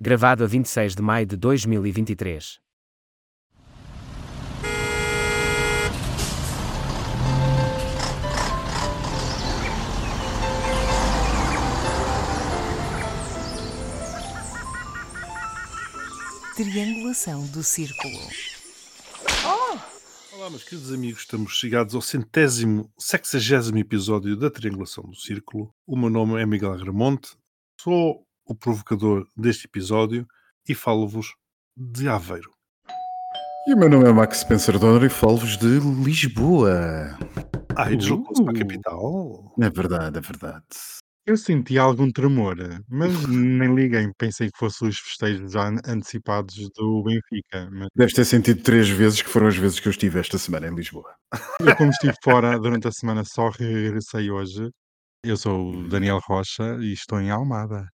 Gravado a 26 de maio de 2023. Triangulação do círculo. Olá, meus queridos amigos, estamos chegados ao centésimo, sexagésimo episódio da Triangulação do Círculo. O meu nome é Miguel Agramonte, sou o provocador deste episódio e falo-vos de Aveiro. E o meu nome é Max Spencer Donner e falo-vos de Lisboa. Ah, e deslocou-se para a Uh. capital? É verdade, é verdade. Eu senti algum tremor, mas nem liguei. Pensei que fossem os festejos já an- antecipados do Benfica. Mas Deves ter sentido três vezes que foram as vezes que eu estive esta semana em Lisboa. eu, como estive fora durante a semana, só regressei hoje. Eu sou o Daniel Rocha e estou em Almada.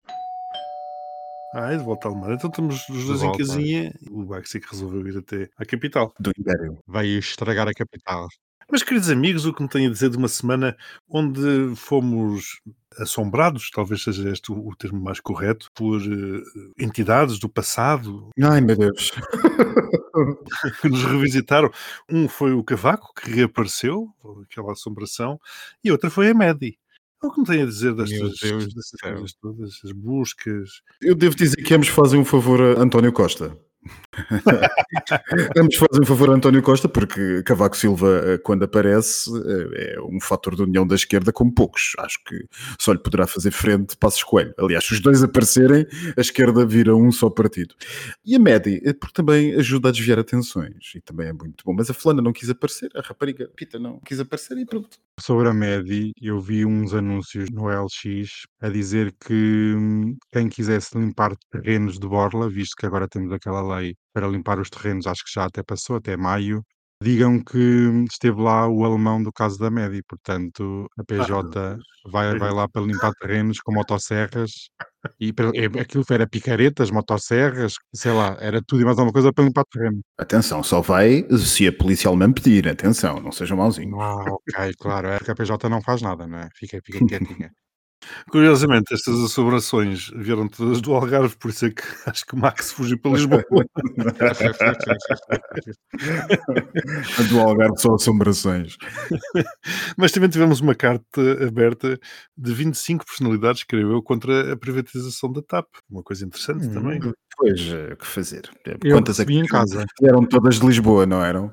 Ah, é de volta à Almada. Então estamos os dois em casinha. O Baxi que resolveu ir até à capital. Do Império. Veio estragar a capital. Mas, queridos amigos, o que me tenho a dizer de uma semana onde fomos assombrados, talvez seja este o termo mais correto, por eh, entidades do passado Ai, meu Deus. que nos revisitaram. Um foi o Cavaco, que reapareceu, aquela assombração, e outra foi a Medi. O que me tem a dizer destas, coisas todas, as buscas? Eu devo dizer que ambos fazem um favor a António Costa. ambos fazem um favor a António Costa porque Cavaco Silva, eh, quando aparece, eh, é um fator de união da esquerda como poucos. Acho que só lhe poderá fazer frente Passos Coelho. Aliás, se os dois aparecerem, a esquerda vira um só partido. E a Medi, eh, porque também ajuda a desviar atenções e também é muito bom. Mas a fulana não quis aparecer, a rapariga Pita não quis aparecer e pronto. Sobre a Medi, eu vi uns anúncios no LX a dizer que hum, quem quisesse limpar terrenos de Borla, visto que agora temos aquela lei para limpar os terrenos, acho que já até passou, até maio, digam que hum, esteve lá o alemão do caso da Medi, portanto a PJ vai, vai lá para limpar terrenos com motosserras e para- é- aquilo era picaretas, motosserras, sei lá, era tudo e mais alguma coisa para limpar terreno. Atenção, só vai se a polícia alemã pedir. Atenção, não sejam mauzinhos. Ah, ok, claro, é que a PJ não faz nada, não é? Fica, fica quietinha. Curiosamente, estas assombrações vieram todas do Algarve, por isso é que acho que o Max fugiu para Lisboa. A do Algarve só assombrações. Mas também tivemos uma carta aberta de 25 personalidades, creio eu, contra a privatização da TAP. Uma coisa interessante Hum. também. Pois, eh, o que fazer? Eu Quantas é que em casa. Eram todas de Lisboa, não eram?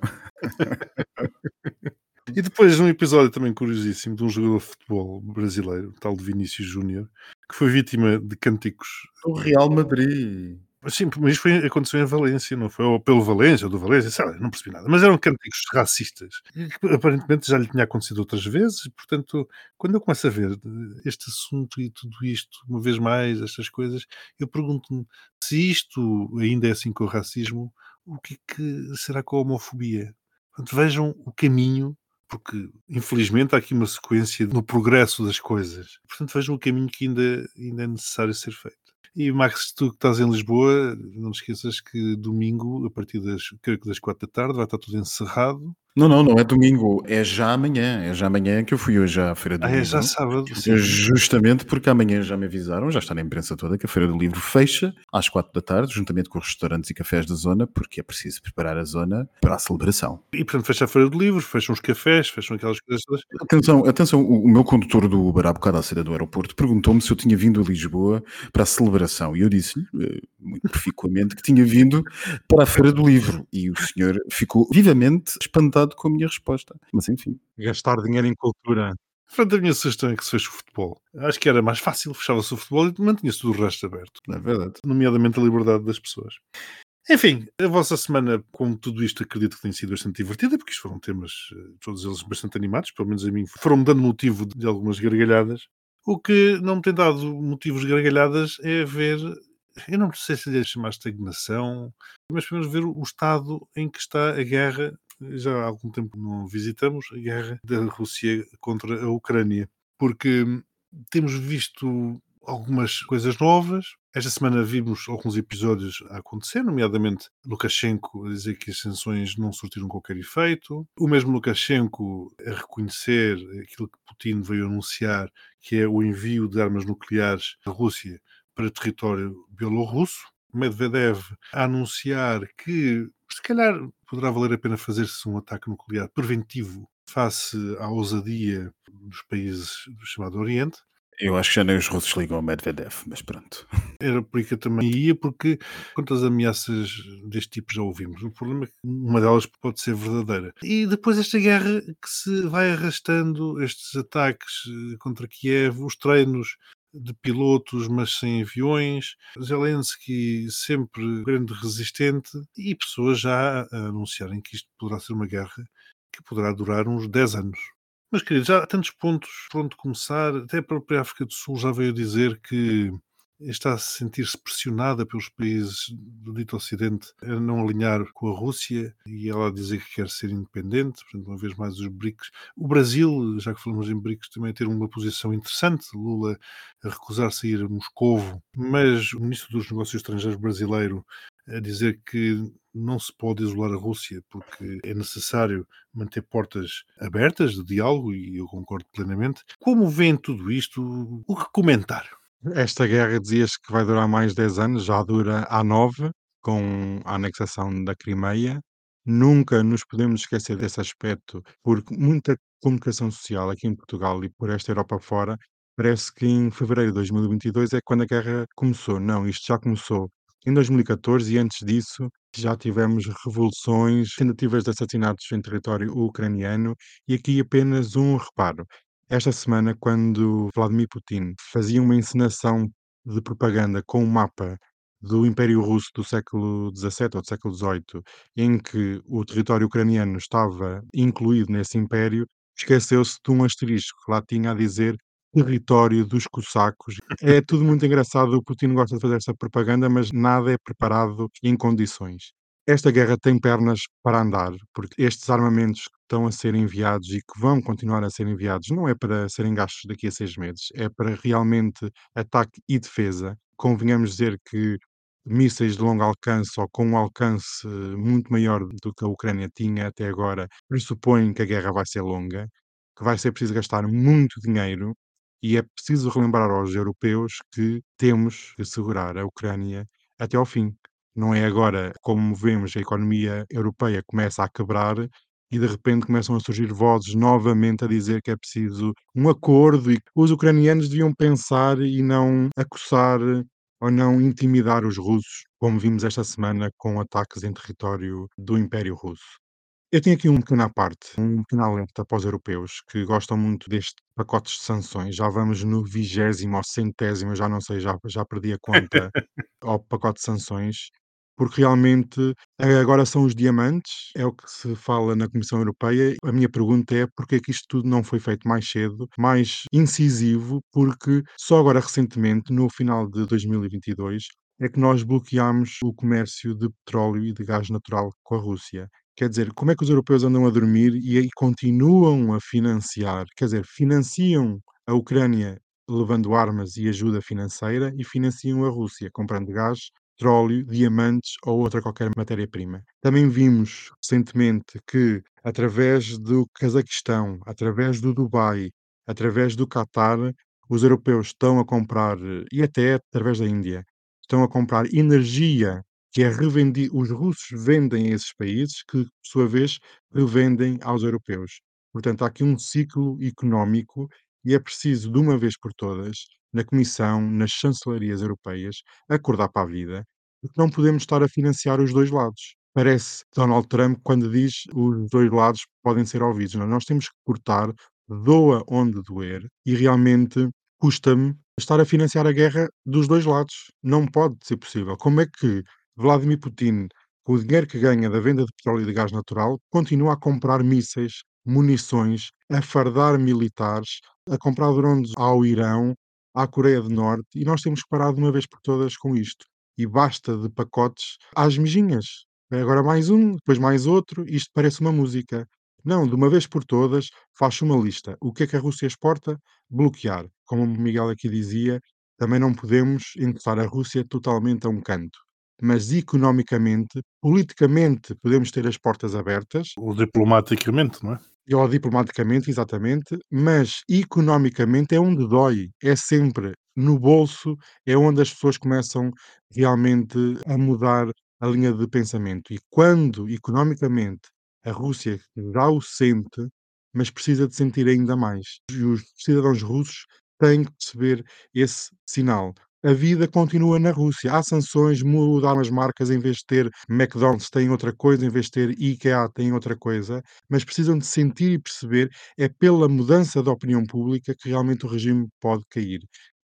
E depois um episódio também curiosíssimo de um jogador de futebol brasileiro, tal de Vinícius Júnior, que foi vítima de cânticos. O Real Madrid. Mas Sim, mas isto foi, aconteceu em Valência, não foi? Ou pelo Valência, ou do Valência, sei lá, não percebi nada. Mas eram cânticos racistas. Que aparentemente já lhe tinha acontecido outras vezes, e, portanto, quando eu começo a ver este assunto e tudo isto, uma vez mais, estas coisas, eu pergunto-me se isto ainda é assim com o racismo, o que é que será com a homofobia? Portanto, vejam o caminho porque infelizmente há aqui uma sequência no progresso das coisas. Portanto, vejam o caminho que ainda, ainda é necessário ser feito. E Max, tu que estás em Lisboa, não te esqueças que domingo, a partir das, creio que das quatro da tarde, vai estar tudo encerrado. Não, não, não é domingo, é já amanhã. É já amanhã que eu fui hoje à Feira do Ah, Livro. é já sábado. sim. Justamente porque amanhã já me avisaram, já está na imprensa toda, que a Feira do Livro fecha às quatro da tarde, juntamente com os restaurantes e cafés da zona, porque é preciso preparar a zona para a celebração. E portanto, fecha a feira de livros, fecham os cafés, fecham aquelas coisas todas. Atenção, atenção, o, o meu condutor do Uber há bocado à saída do aeroporto perguntou-me se eu tinha vindo a Lisboa para a celebração e eu disse-lhe, eh, muito proficuamente, que tinha vindo para a Feira do Livro e o senhor ficou vivamente espantado com a minha resposta. Mas enfim, Gastar dinheiro em cultura. Portanto, a minha sugestão é que se feche o futebol. Acho que era mais fácil, fechava-se o futebol e mantinha-se tudo o resto aberto. não é verdade. nomeadamente a liberdade das pessoas. Enfim, a vossa semana, com tudo isto, acredito que tem sido bastante divertida, porque isto foram temas, eh, todos eles bastante animados, pelo menos a mim, foram-me dando motivo de algumas gargalhadas. O que não me tem dado motivos de gargalhadas é ver, eu não sei se lhe chamar estagnação, mas pelo menos ver o estado em que está a guerra. Já há algum tempo não visitamos a guerra da Rússia contra a Ucrânia, porque hum, temos visto algumas coisas novas. Esta semana vimos alguns episódios a acontecer, nomeadamente Lukashenko a dizer que as sanções não surtiram qualquer efeito. O mesmo Lukashenko a reconhecer aquilo que Putin veio anunciar, que é o envio de armas nucleares da Rússia para território bielorrusso. Medvedev a anunciar que se calhar poderá valer a pena fazer-se um ataque nuclear preventivo face à ousadia dos países do chamado Oriente. Eu acho que já nem os russos ligam ao Medvedev, mas pronto. Era por aí que eu também ia, porque quantas ameaças deste tipo já ouvimos? O problema é que uma delas pode ser verdadeira. E depois esta guerra que se vai arrastando, estes ataques eh, contra Kiev, os treinos de pilotos, mas sem aviões. Zelensky sempre grande resistente e pessoas já a anunciarem que isto poderá ser uma guerra que poderá durar uns 10 anos. Mas, queridos, há tantos pontos por onde começar. Até a própria África do Sul já veio dizer que está a sentir-se pressionada pelos países do dito Ocidente a não alinhar com a Rússia e ela a dizer que quer ser independente, portanto, uma vez mais os BRICS. O Brasil, já que falamos em BRICS, também ter uma posição interessante, Lula a recusar-se a ir Moscovo, mas o Ministro dos Negócios Estrangeiros brasileiro a dizer que não se pode isolar a Rússia porque é necessário manter portas abertas de diálogo e eu concordo plenamente. Como vem tudo isto? O que comentar? Esta guerra dizias que vai durar mais 10 anos, já dura há 9, com a anexação da Crimeia. Nunca nos podemos esquecer desse aspecto, porque muita comunicação social aqui em Portugal e por esta Europa fora parece que em fevereiro de 2022 é quando a guerra começou. Não, isto já começou em 2014 e antes disso já tivemos revoluções, tentativas de assassinatos em território ucraniano e aqui apenas um reparo. Esta semana, quando Vladimir Putin fazia uma encenação de propaganda com um mapa do Império Russo do século XVII ou do século XVIII, em que o território ucraniano estava incluído nesse império, esqueceu-se de um asterisco que lá tinha a dizer território dos cossacos. É tudo muito engraçado, o Putin gosta de fazer essa propaganda, mas nada é preparado em condições. Esta guerra tem pernas para andar, porque estes armamentos estão a ser enviados e que vão continuar a ser enviados não é para serem gastos daqui a seis meses, é para realmente ataque e defesa. Convenhamos dizer que mísseis de longo alcance ou com um alcance muito maior do que a Ucrânia tinha até agora pressupõem que a guerra vai ser longa, que vai ser preciso gastar muito dinheiro e é preciso relembrar aos europeus que temos que segurar a Ucrânia até ao fim. Não é agora, como vemos, a economia europeia começa a quebrar e de repente começam a surgir vozes novamente a dizer que é preciso um acordo e que os ucranianos deviam pensar e não acossar ou não intimidar os russos, como vimos esta semana com ataques em território do Império Russo. Eu tenho aqui um pequeno à parte, um pequeno alerta para os europeus que gostam muito deste pacotes de sanções. Já vamos no vigésimo ou centésimo, já não sei, já, já perdi a conta ao pacote de sanções, porque realmente agora são os diamantes, é o que se fala na Comissão Europeia. A minha pergunta é porque é que isto tudo não foi feito mais cedo, mais incisivo, porque só agora recentemente, no final de 2022, é que nós bloqueámos o comércio de petróleo e de gás natural com a Rússia. Quer dizer, como é que os europeus andam a dormir e aí continuam a financiar, quer dizer, financiam a Ucrânia levando armas e ajuda financeira e financiam a Rússia comprando gás, petróleo, diamantes ou outra qualquer matéria-prima. Também vimos recentemente que através do Cazaquistão, através do Dubai, através do Qatar, os europeus estão a comprar e até através da Índia, estão a comprar energia que é revendida, os russos vendem a esses países que, por sua vez, revendem aos europeus. Portanto, há aqui um ciclo económico e é preciso, de uma vez por todas, na Comissão, nas chancelarias europeias, acordar para a vida, porque não podemos estar a financiar os dois lados. Parece Donald Trump quando diz os dois lados podem ser ouvidos. Não, nós temos que cortar, doa onde doer, e realmente custa-me estar a financiar a guerra dos dois lados. Não pode ser possível. Como é que Vladimir Putin, com o dinheiro que ganha da venda de petróleo e de gás natural, continua a comprar mísseis, munições, a fardar militares, a comprar drones ao Irão, à Coreia do Norte, e nós temos que parar de uma vez por todas com isto. E basta de pacotes às mijinhas. Agora mais um, depois mais outro, isto parece uma música. Não, de uma vez por todas, faz uma lista. O que é que a Rússia exporta? Bloquear. Como o Miguel aqui dizia, também não podemos encostar a Rússia totalmente a um canto mas economicamente, politicamente, podemos ter as portas abertas. Ou diplomaticamente, não é? Ou diplomaticamente, exatamente, mas economicamente é onde dói. É sempre no bolso é onde as pessoas começam realmente a mudar a linha de pensamento. E quando, economicamente, a Rússia já o sente, mas precisa de sentir ainda mais. E os cidadãos russos têm que perceber esse sinal. A vida continua na Rússia. Há sanções, mudaram as marcas, em vez de ter McDonald's tem outra coisa, em vez de ter IKEA tem outra coisa, mas precisam de sentir e perceber é pela mudança da opinião pública que realmente o regime pode cair.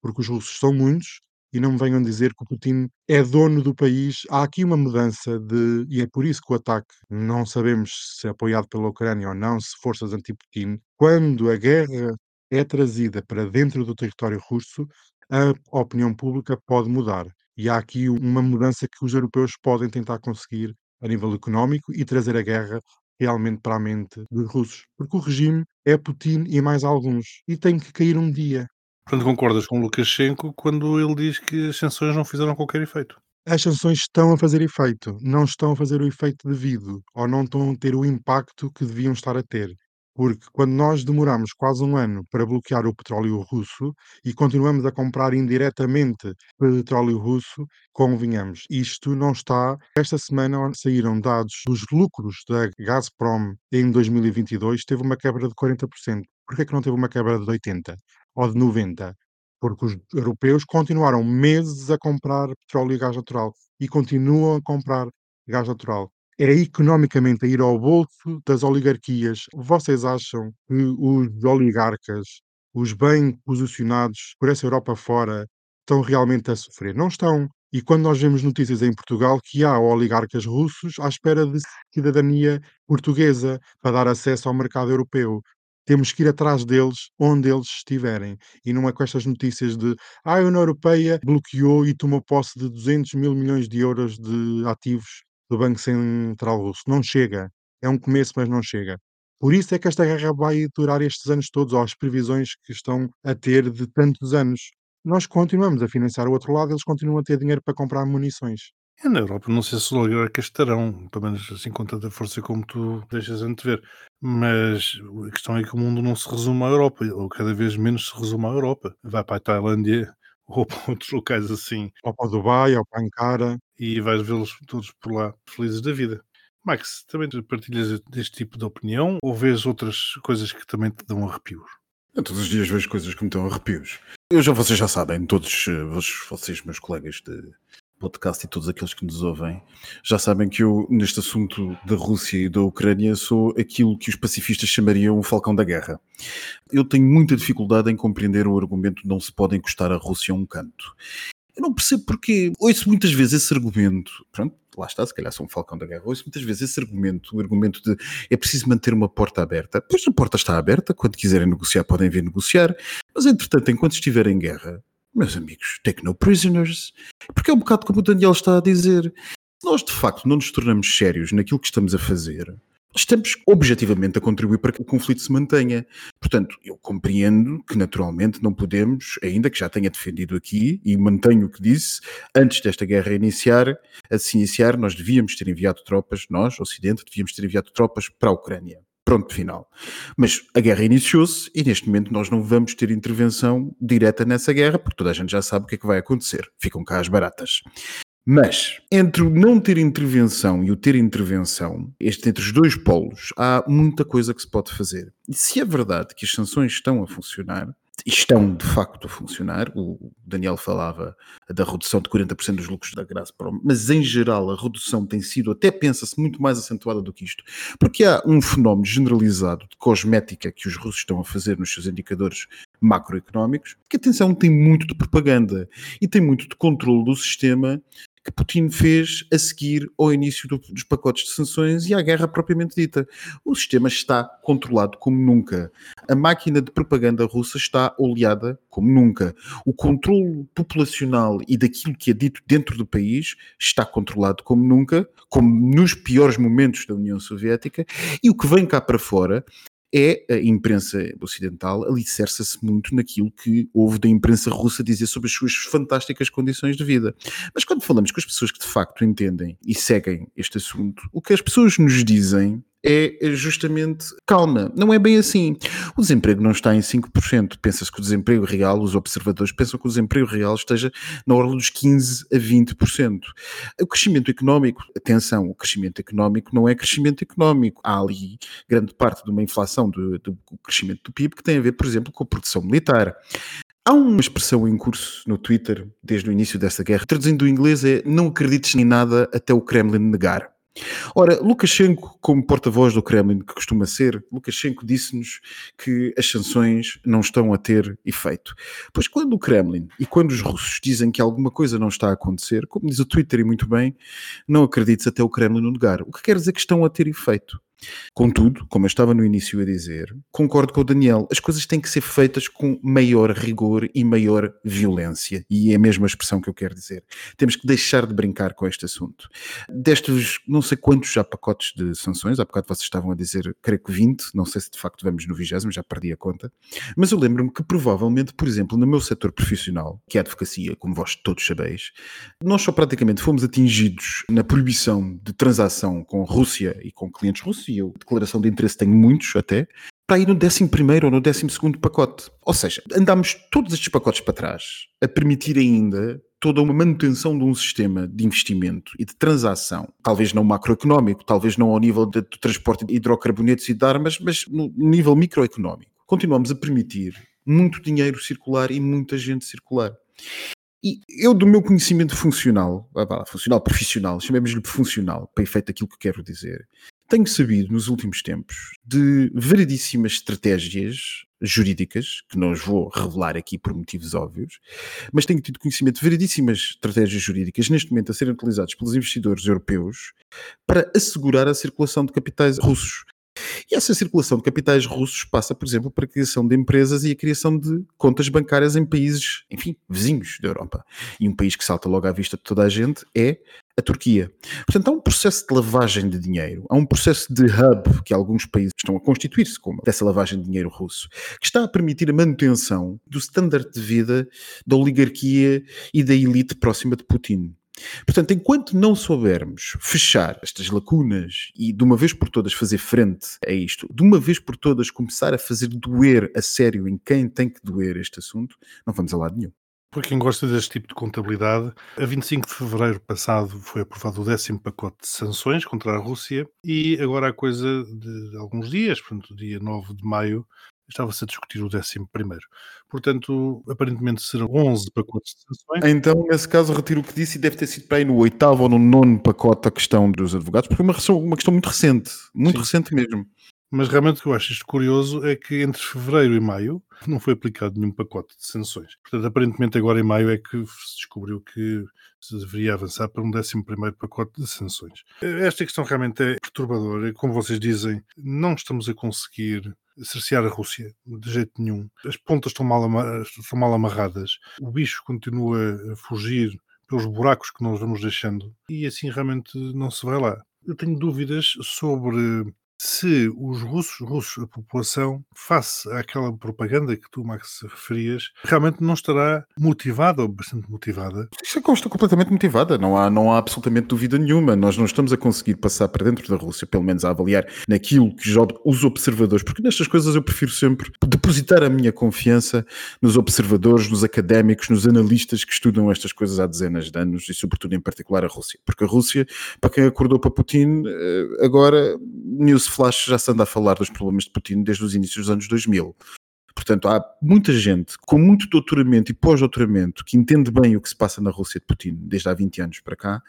Porque os russos são muitos e não me venham dizer que o Putin é dono do país. Há aqui uma mudança de. E é por isso que o ataque, não sabemos se é apoiado pela Ucrânia ou não, se forças anti-Putin. Quando a guerra é trazida para dentro do território russo, a opinião pública pode mudar. E há aqui uma mudança que os europeus podem tentar conseguir a nível económico e trazer a guerra realmente para a mente dos russos. Porque o regime é Putin e mais alguns. E tem que cair um dia. Portanto, concordas com Lukashenko quando ele diz que as sanções não fizeram qualquer efeito? As sanções estão a fazer efeito, não estão a fazer o efeito devido, ou não estão a ter o impacto que deviam estar a ter. Porque quando nós demoramos quase um ano para bloquear o petróleo russo e continuamos a comprar indiretamente petróleo russo, convenhamos, isto não está. Esta semana saíram dados dos lucros da Gazprom em 2022, teve uma quebra de 40%. Por que é que não teve uma quebra de 80% ou de 90%? Porque os europeus continuaram meses a comprar petróleo e gás natural e continuam a comprar gás natural é economicamente a ir ao bolso das oligarquias. Vocês acham que os oligarcas, os bem posicionados por essa Europa fora, estão realmente a sofrer? Não estão. E quando nós vemos notícias em Portugal que há oligarcas russos à espera de cidadania portuguesa para dar acesso ao mercado europeu, temos que ir atrás deles onde eles estiverem. E não é com estas notícias de ah, a União Europeia bloqueou e tomou posse de 200 mil milhões de euros de ativos do Banco Central Russo. Não chega. É um começo, mas não chega. Por isso é que esta guerra vai durar estes anos todos, ou as previsões que estão a ter de tantos anos. Nós continuamos a financiar o outro lado, eles continuam a ter dinheiro para comprar munições. É na Europa, não sei se os oligarcas estarão, pelo menos assim com tanta força como tu deixas antever. Mas a questão é que o mundo não se resume à Europa, ou cada vez menos se resume à Europa. Vai para a Tailândia ou para outros locais assim. Ou para o Dubai, ou para Ankara. E vais vê-los todos por lá felizes da vida. Max, também partilhas deste tipo de opinião ou vês outras coisas que também te dão arrepios? Eu todos os dias vejo coisas que me dão arrepios. Eu já, vocês já sabem, todos eh, vocês, meus colegas de podcast e todos aqueles que nos ouvem, já sabem que eu, neste assunto da Rússia e da Ucrânia, sou aquilo que os pacifistas chamariam o falcão da guerra. Eu tenho muita dificuldade em compreender o argumento de não se pode encostar a Rússia a um canto. Eu não percebo porque ouço muitas vezes esse argumento, pronto, lá está, se calhar sou um falcão da guerra, ouço muitas vezes esse argumento, o argumento de é preciso manter uma porta aberta. Pois a porta está aberta, quando quiserem negociar podem vir negociar, mas entretanto, enquanto estiver em guerra, meus amigos, take no prisoners. Porque é um bocado como o Daniel está a dizer. Se nós de facto não nos tornamos sérios naquilo que estamos a fazer, estamos objetivamente a contribuir para que o conflito se mantenha. Portanto, eu compreendo que naturalmente não podemos, ainda que já tenha defendido aqui e mantenho o que disse, antes desta guerra iniciar, a se iniciar, nós devíamos ter enviado tropas, nós, Ocidente, devíamos ter enviado tropas para a Ucrânia. Pronto, final. Mas a guerra iniciou-se e neste momento nós não vamos ter intervenção direta nessa guerra, porque toda a gente já sabe o que é que vai acontecer. Ficam cá as baratas. Mas entre o não ter intervenção e o ter intervenção, este, entre os dois polos, há muita coisa que se pode fazer. E se é verdade que as sanções estão a funcionar, estão de facto a funcionar. O Daniel falava da redução de 40% dos lucros da Gazprom, mas em geral a redução tem sido, até pensa-se, muito mais acentuada do que isto, porque há um fenómeno generalizado de cosmética que os russos estão a fazer nos seus indicadores macroeconómicos, que atenção, tem muito de propaganda e tem muito de controle do sistema que Putin fez a seguir ao início do, dos pacotes de sanções e à guerra propriamente dita. O sistema está controlado como nunca. A máquina de propaganda russa está oleada como nunca. O controle populacional e daquilo que é dito dentro do país está controlado como nunca, como nos piores momentos da União Soviética, e o que vem cá para fora é a imprensa ocidental alicerça-se muito naquilo que houve da imprensa russa dizer sobre as suas fantásticas condições de vida. Mas quando falamos com as pessoas que de facto entendem e seguem este assunto, o que as pessoas nos dizem é justamente calma. Não é bem assim. O desemprego não está em 5%. Pensa-se que o desemprego real, os observadores pensam que o desemprego real esteja na ordem dos 15% a 20%. O crescimento económico, atenção, o crescimento económico não é crescimento económico. Há ali grande parte de uma inflação do, do crescimento do PIB que tem a ver, por exemplo, com a produção militar. Há uma expressão em curso no Twitter desde o início dessa guerra, traduzindo do inglês é não acredites em nada até o Kremlin negar. Ora, Lukashenko, como porta-voz do Kremlin que costuma ser, Lukashenko disse-nos que as sanções não estão a ter efeito. Pois quando o Kremlin e quando os russos dizem que alguma coisa não está a acontecer, como diz o Twitter e muito bem, não acredites até o Kremlin o negar. O que quer dizer que estão a ter efeito. Contudo, como eu estava no início a dizer, concordo com o Daniel, as coisas têm que ser feitas com maior rigor e maior violência. E é a mesma expressão que eu quero dizer. Temos que deixar de brincar com este assunto. Destes, não sei quantos já pacotes de sanções, há bocado vocês estavam a dizer, creio que 20, não sei se de facto vamos no 20, já perdi a conta, mas eu lembro-me que provavelmente, por exemplo, no meu setor profissional, que é a advocacia, como vós todos sabeis, nós só praticamente fomos atingidos na proibição de transação com Rússia e com clientes russos e eu, declaração de interesse, tenho muitos até, para ir no 11 ou no 12 pacote. Ou seja, andámos todos estes pacotes para trás a permitir ainda toda uma manutenção de um sistema de investimento e de transação, talvez não macroeconómico, talvez não ao nível de transporte de hidrocarbonetos e de armas, mas no nível microeconómico. Continuamos a permitir muito dinheiro circular e muita gente circular. E eu, do meu conhecimento funcional, funcional profissional, chamemos-lhe funcional, para efeito aquilo que quero dizer, tenho sabido nos últimos tempos de variedíssimas estratégias jurídicas, que não os vou revelar aqui por motivos óbvios, mas tenho tido conhecimento de variedíssimas estratégias jurídicas neste momento a serem utilizadas pelos investidores europeus para assegurar a circulação de capitais russos. E essa circulação de capitais russos passa, por exemplo, para a criação de empresas e a criação de contas bancárias em países, enfim, vizinhos da Europa. E um país que salta logo à vista de toda a gente é a Turquia. Portanto, há um processo de lavagem de dinheiro, há um processo de hub que alguns países estão a constituir-se como dessa lavagem de dinheiro russo, que está a permitir a manutenção do standard de vida da oligarquia e da elite próxima de Putin. Portanto, enquanto não soubermos fechar estas lacunas e de uma vez por todas fazer frente a isto, de uma vez por todas começar a fazer doer a sério em quem tem que doer este assunto, não vamos a lado nenhum. Para quem gosta deste tipo de contabilidade, a 25 de fevereiro passado foi aprovado o décimo pacote de sanções contra a Rússia e agora há coisa de alguns dias, portanto, dia 9 de maio, estava-se a discutir o décimo primeiro. Portanto, aparentemente serão 11 pacotes de sanções. Então, nesse caso, retiro o que disse e deve ter sido para aí no oitavo ou no nono pacote a questão dos advogados, porque é uma questão, uma questão muito recente, muito Sim. recente mesmo. Mas realmente o que eu acho isto curioso é que entre fevereiro e maio não foi aplicado nenhum pacote de sanções. Portanto, aparentemente agora em maio é que se descobriu que se deveria avançar para um 11 pacote de sanções. Esta questão realmente é perturbadora. Como vocês dizem, não estamos a conseguir cercear a Rússia de jeito nenhum. As pontas estão mal, estão mal amarradas. O bicho continua a fugir pelos buracos que nós vamos deixando e assim realmente não se vai lá. Eu tenho dúvidas sobre se os russos, russos, a população, face àquela propaganda que tu, Max, referias, realmente não estará motivada ou bastante motivada. Isto consta completamente motivada, não há, não há absolutamente dúvida nenhuma. Nós não estamos a conseguir passar para dentro da Rússia, pelo menos a avaliar naquilo que os observadores, porque nestas coisas eu prefiro sempre depositar a minha confiança nos observadores, nos académicos, nos analistas que estudam estas coisas há dezenas de anos e, sobretudo, em particular, a Rússia. Porque a Rússia, para quem acordou para Putin, eh, agora, news Flash já se anda a falar dos problemas de Putin desde os inícios dos anos 2000. Portanto, há muita gente com muito doutoramento e pós-doutoramento que entende bem o que se passa na Rússia de Putin desde há 20 anos para cá,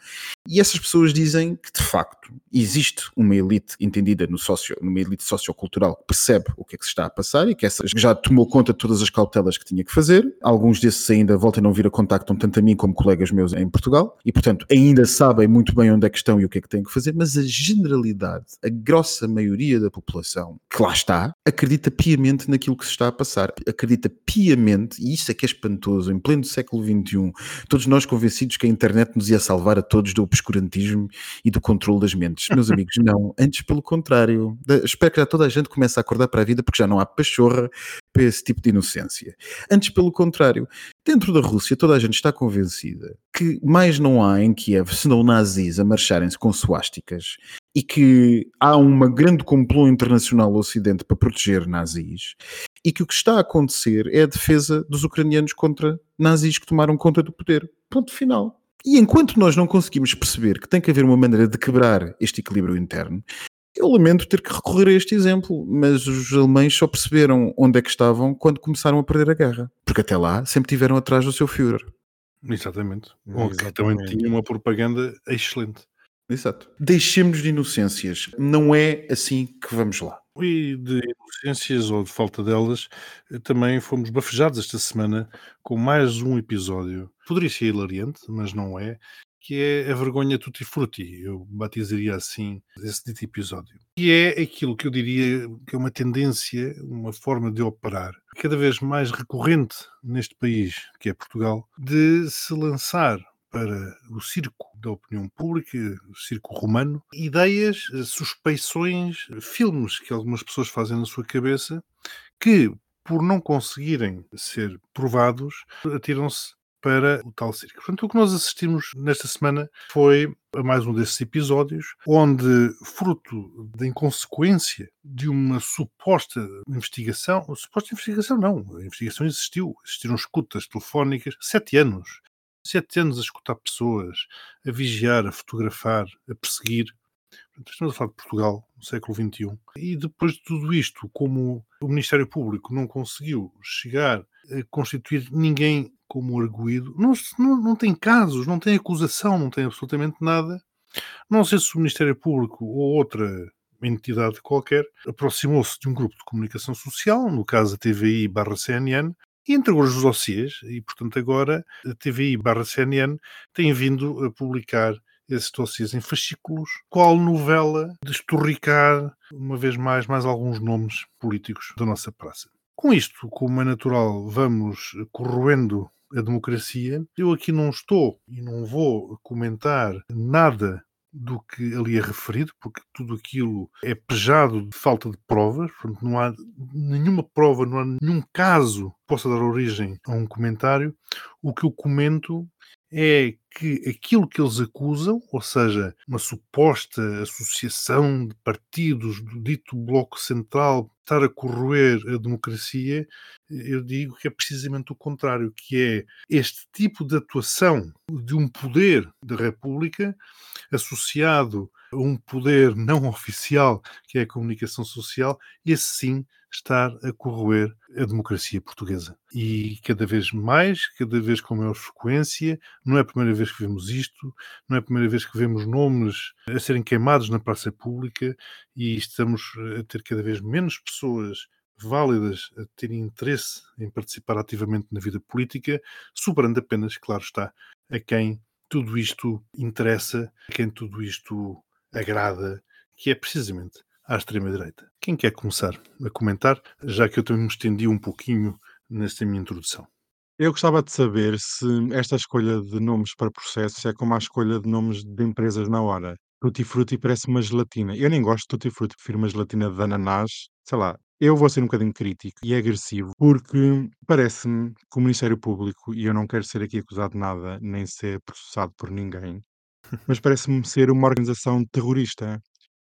e essas pessoas dizem que, de facto, existe uma elite entendida no socio, numa elite sociocultural que percebe o que é que se está a passar e que essa já tomou conta de todas as cautelas que tinha que fazer. Alguns desses ainda voltam a não vir a contactam tanto a mim como colegas meus em Portugal e, portanto, ainda sabem muito bem onde é que estão e o que é que têm que fazer, mas a generalidade, a grossa maioria da população que lá está, acredita piamente naquilo que se está a passar, acredita piamente, e isso é que é espantoso, em pleno século XXI, todos nós convencidos que a internet nos ia salvar a todos do obscurantismo e do controle das mentes. Meus amigos, não, antes pelo contrário. Espero que já toda a gente comece a acordar para a vida porque já não há pachorra para esse tipo de inocência. Antes pelo contrário, dentro da Rússia toda a gente está convencida que mais não há em Kiev senão nazis a marcharem-se com suásticas e que há uma grande complô internacional ao Ocidente para proteger nazis e que o que está a acontecer é a defesa dos ucranianos contra nazis que tomaram conta do poder. Ponto final. E enquanto nós não conseguimos perceber que tem que haver uma maneira de quebrar este equilíbrio interno, eu lamento ter que recorrer a este exemplo, mas os alemães só perceberam onde é que estavam quando começaram a perder a guerra. Porque até lá sempre tiveram atrás do seu Führer. Exatamente. Ou que também Exatamente. tinha uma propaganda excelente. Exato. Deixemos de inocências. Não é assim que vamos lá. E de inocências ou de falta delas, eh, também fomos bafejados esta semana com mais um episódio. Poderia ser hilariante, mas não é. Que é a vergonha tutti frutti. Eu batizaria assim esse dito episódio. E é aquilo que eu diria que é uma tendência, uma forma de operar cada vez mais recorrente neste país, que é Portugal, de se lançar para o circo da opinião pública, o circo romano, ideias, suspeições, filmes que algumas pessoas fazem na sua cabeça que, por não conseguirem ser provados, atiram-se para o tal circo. Portanto, o que nós assistimos nesta semana foi a mais um desses episódios, onde, fruto da inconsequência de uma suposta investigação, suposta investigação não, a investigação existiu, existiram escutas telefónicas, sete anos, sete anos a escutar pessoas, a vigiar, a fotografar, a perseguir. Estamos a falar de Portugal, no século XXI. E depois de tudo isto, como o Ministério Público não conseguiu chegar a constituir ninguém como arguído, não, não, não tem casos, não tem acusação, não tem absolutamente nada. Não sei se o Ministério Público ou outra entidade qualquer aproximou-se de um grupo de comunicação social, no caso a TVI barra CNN, e entregou os dossiês, e portanto agora a TVI barra CNN tem vindo a publicar esses dossiês em fascículos, qual novela de estorricar, uma vez mais, mais alguns nomes políticos da nossa praça. Com isto, como é natural, vamos corroendo a democracia. Eu aqui não estou e não vou comentar nada do que ali é referido, porque tudo aquilo é pejado de falta de provas, portanto não há nenhuma prova, não há nenhum caso que possa dar origem a um comentário. O que eu comento é que aquilo que eles acusam, ou seja, uma suposta associação de partidos do dito Bloco Central estar a corroer a democracia, eu digo que é precisamente o contrário, que é este tipo de atuação de um poder da República associado um poder não oficial, que é a comunicação social, esse sim estar a corroer a democracia portuguesa. E cada vez mais, cada vez com maior frequência, não é a primeira vez que vemos isto, não é a primeira vez que vemos nomes a serem queimados na praça pública e estamos a ter cada vez menos pessoas válidas a terem interesse em participar ativamente na vida política, superando apenas, claro está, a quem tudo isto interessa, a quem tudo isto agrada, que é precisamente à extrema-direita. Quem quer começar a comentar, já que eu também me estendi um pouquinho nesta minha introdução? Eu gostava de saber se esta escolha de nomes para processos é como a escolha de nomes de empresas na hora. Tutti Frutti parece uma gelatina. Eu nem gosto de Tutti Frutti, prefiro uma gelatina de ananás. Sei lá, eu vou ser um bocadinho crítico e agressivo, porque parece-me que o Ministério Público, e eu não quero ser aqui acusado de nada, nem ser processado por ninguém, mas parece-me ser uma organização terrorista.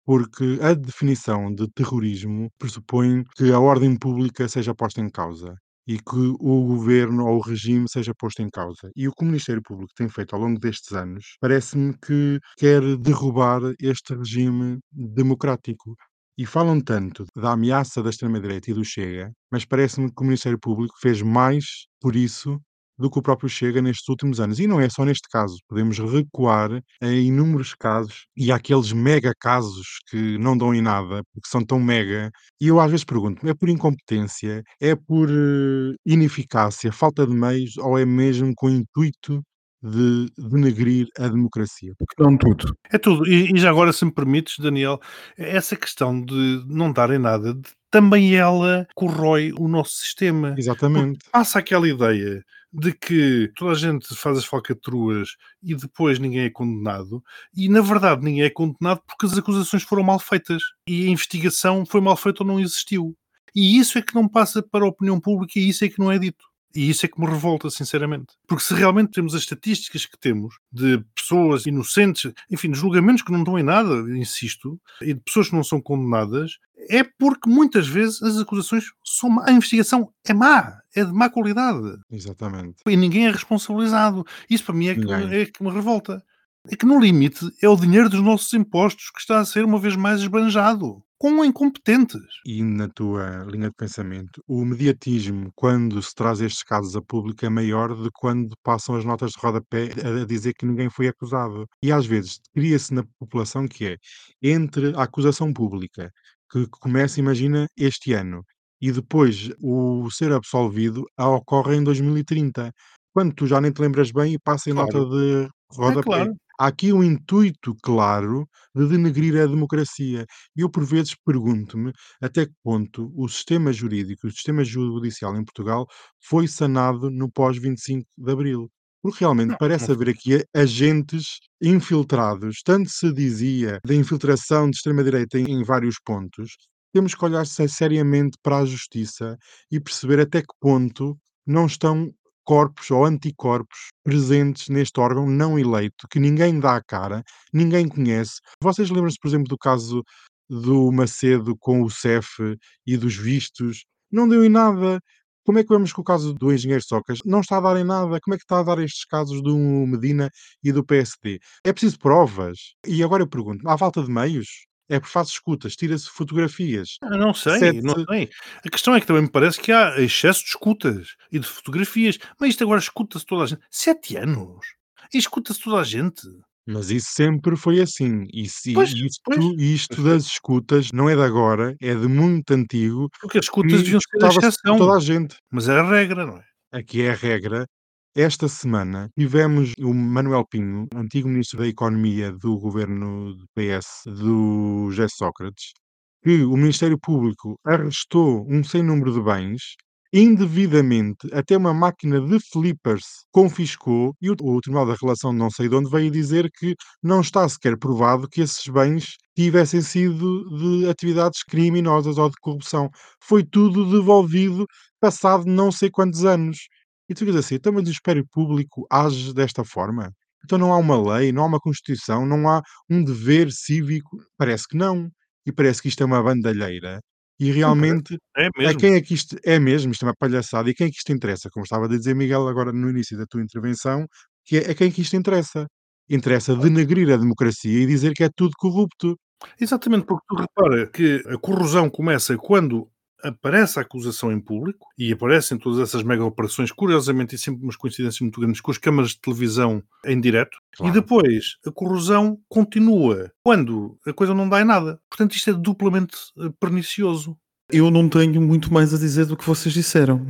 Porque a definição de terrorismo pressupõe que a ordem pública seja posta em causa e que o governo ou o regime seja posto em causa. E o que o Ministério Público tem feito ao longo destes anos parece-me que quer derrubar este regime democrático. E falam tanto da ameaça da extrema-direita e do Chega, mas parece-me que o Ministério Público fez mais por isso do que o próprio Chega nestes últimos anos. E não é só neste caso. Podemos recuar em inúmeros casos e há aqueles mega casos que não dão em nada, porque são tão mega. E eu às vezes pergunto: é por incompetência, é por eh, ineficácia, falta de meios ou é mesmo com o intuito de denegrir a democracia? Porque não tudo. É tudo. E, e já agora, se me permites, Daniel, essa questão de não darem nada, de- também ela corrói o nosso sistema. Exatamente. Passa aquela ideia de que toda a gente faz as falcatruas e depois ninguém é condenado, e na verdade ninguém é condenado porque as acusações foram mal feitas e a investigação foi mal feita ou não existiu. E isso é que não passa para a opinião pública e isso é que não é dito. E isso é que me revolta, sinceramente. Porque se realmente temos as estatísticas que temos de pessoas inocentes, enfim, de julgamentos que não dão em nada, insisto, e de pessoas que não são condenadas, é porque muitas vezes as acusações são má. A investigação é má, é de má qualidade. Exatamente. E ninguém é responsabilizado. Isso para mim é que, é que me revolta. É que no limite é o dinheiro dos nossos impostos que está a ser uma vez mais esbanjado. Com incompetentes. E na tua linha de pensamento, o mediatismo, quando se traz estes casos a público, é maior de quando passam as notas de rodapé a a dizer que ninguém foi acusado. E às vezes cria-se na população que é entre a acusação pública, que começa, imagina, este ano, e depois o ser absolvido ocorre em 2030, quando tu já nem te lembras bem e passa em nota Claro. de É rodapé. claro. Há aqui um intuito claro de denegrir a democracia. E eu, por vezes, pergunto-me até que ponto o sistema jurídico, o sistema judicial em Portugal foi sanado no pós-25 de Abril. Porque realmente Não, parece não haver aqui agentes infiltrados. Tanto se dizia da infiltração de extrema-direita em, em vários pontos. Temos que olhar se- seriamente para a justiça e perceber até que ponto não estão corpos ou anticorpos presentes neste órgão não eleito, que ninguém dá a cara, ninguém conhece. Vocês lembram-se, por exemplo, do caso do Macedo com o CEF e dos vistos? Não deu em nada. Como é que vamos com o caso do engenheiro Socas? Não está a dar em nada. Como é que está a dar estes casos do Medina e do PSD? É preciso provas. E agora eu pergunto, há falta de meios? É por faz escutas, tira-se fotografias. Eu não sei, Sete- não sei. A questão é que também me parece que há excesso de escutas e de fotografias. Mas isto agora escuta-se toda a gente. Sete anos? E escuta-se toda a gente. Mas isso sempre foi assim. E se, Pois, isto, pois. isto das escutas não é de agora, é de muito antigo. Porque as escutas deviam ser a exceção. toda a gente. Mas é a regra, não é? Aqui é a regra. Esta semana tivemos o Manuel Pinho, antigo ministro da Economia do governo do PS, do José Sócrates, que o Ministério Público arrestou um sem número de bens, indevidamente, até uma máquina de flippers confiscou, e o, o Tribunal da Relação de não sei de onde veio dizer que não está sequer provado que esses bens tivessem sido de atividades criminosas ou de corrupção. Foi tudo devolvido passado não sei quantos anos. E tu dizes assim, então, mas o Ministério Público age desta forma? Então não há uma lei, não há uma Constituição, não há um dever cívico? Parece que não. E parece que isto é uma bandalheira. E realmente, É a mesmo. quem é que isto é mesmo? Isto é uma palhaçada. E quem é que isto interessa? Como estava a dizer Miguel agora no início da tua intervenção, que é a quem que isto interessa. Interessa denegrir a democracia e dizer que é tudo corrupto. Exatamente, porque tu repara que a corrosão começa quando aparece a acusação em público e aparecem todas essas mega operações, curiosamente e sempre umas coincidências muito grandes, com as câmaras de televisão em direto, Claro. e depois a corrosão continua quando a coisa não dá em nada. Portanto, isto é duplamente eh, pernicioso. Eu não tenho muito mais a dizer do que vocês disseram.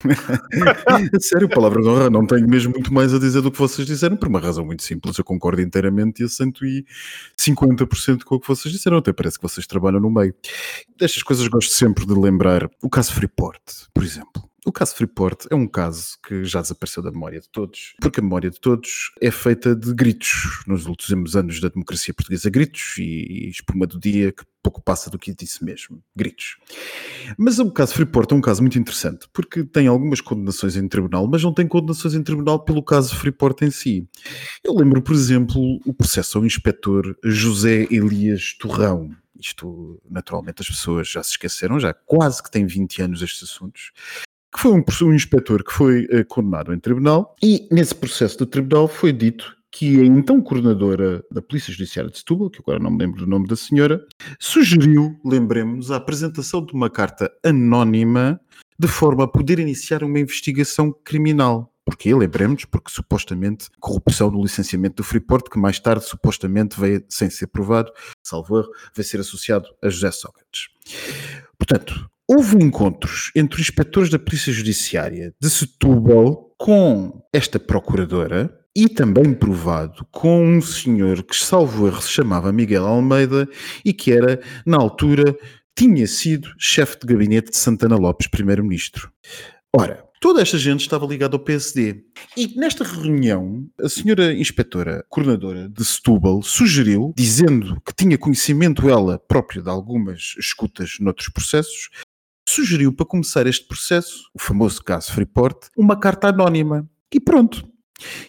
Sério, palavra de honra, não tenho mesmo muito mais a dizer do que vocês disseram, por uma razão muito simples. Eu concordo inteiramente e assento e 50% com o que vocês disseram. Até parece que vocês trabalham no meio. Destas coisas gosto sempre de lembrar o caso Freeport, por exemplo. O caso Freeport é um caso que já desapareceu da memória de todos, porque a memória de todos é feita de gritos nos últimos anos da democracia portuguesa. Gritos e, espuma do dia que pouco passa do que disse mesmo. Gritos. Mas o caso Freeport é um caso muito interessante, porque tem algumas condenações em tribunal, mas não tem condenações em tribunal pelo caso Freeport em si. Eu lembro, por exemplo, o processo ao inspetor José Elias Torrão. Isto, naturalmente, as pessoas já se esqueceram, já quase que tem 20 anos estes assuntos. Que foi um, um inspetor que foi eh, condenado em tribunal, e nesse processo do tribunal foi dito que a então coordenadora da Polícia Judiciária de Setúbal, que agora não me lembro do nome da senhora, sugeriu, lembremos, a apresentação de uma carta anónima de forma a poder iniciar uma investigação criminal. Porquê? Lembremos, porque supostamente corrupção no licenciamento do Freeport, que mais tarde supostamente veio, sem ser provado, salvo erro, vai ser associado a José Sócrates. Portanto, houve encontros entre inspectores da Polícia Judiciária de Setúbal com esta procuradora e também provado com um senhor que, salvo erro, se chamava Miguel Almeida e que era, na altura, tinha sido chefe de gabinete de Santana Lopes, primeiro-ministro. Ora, toda esta gente estava ligada ao PSD. E nesta reunião, a senhora inspetora coordenadora de Setúbal sugeriu, dizendo que tinha conhecimento ela própria de algumas escutas noutros processos, sugeriu para começar este processo, o famoso caso Freeport, uma carta anónima. E pronto.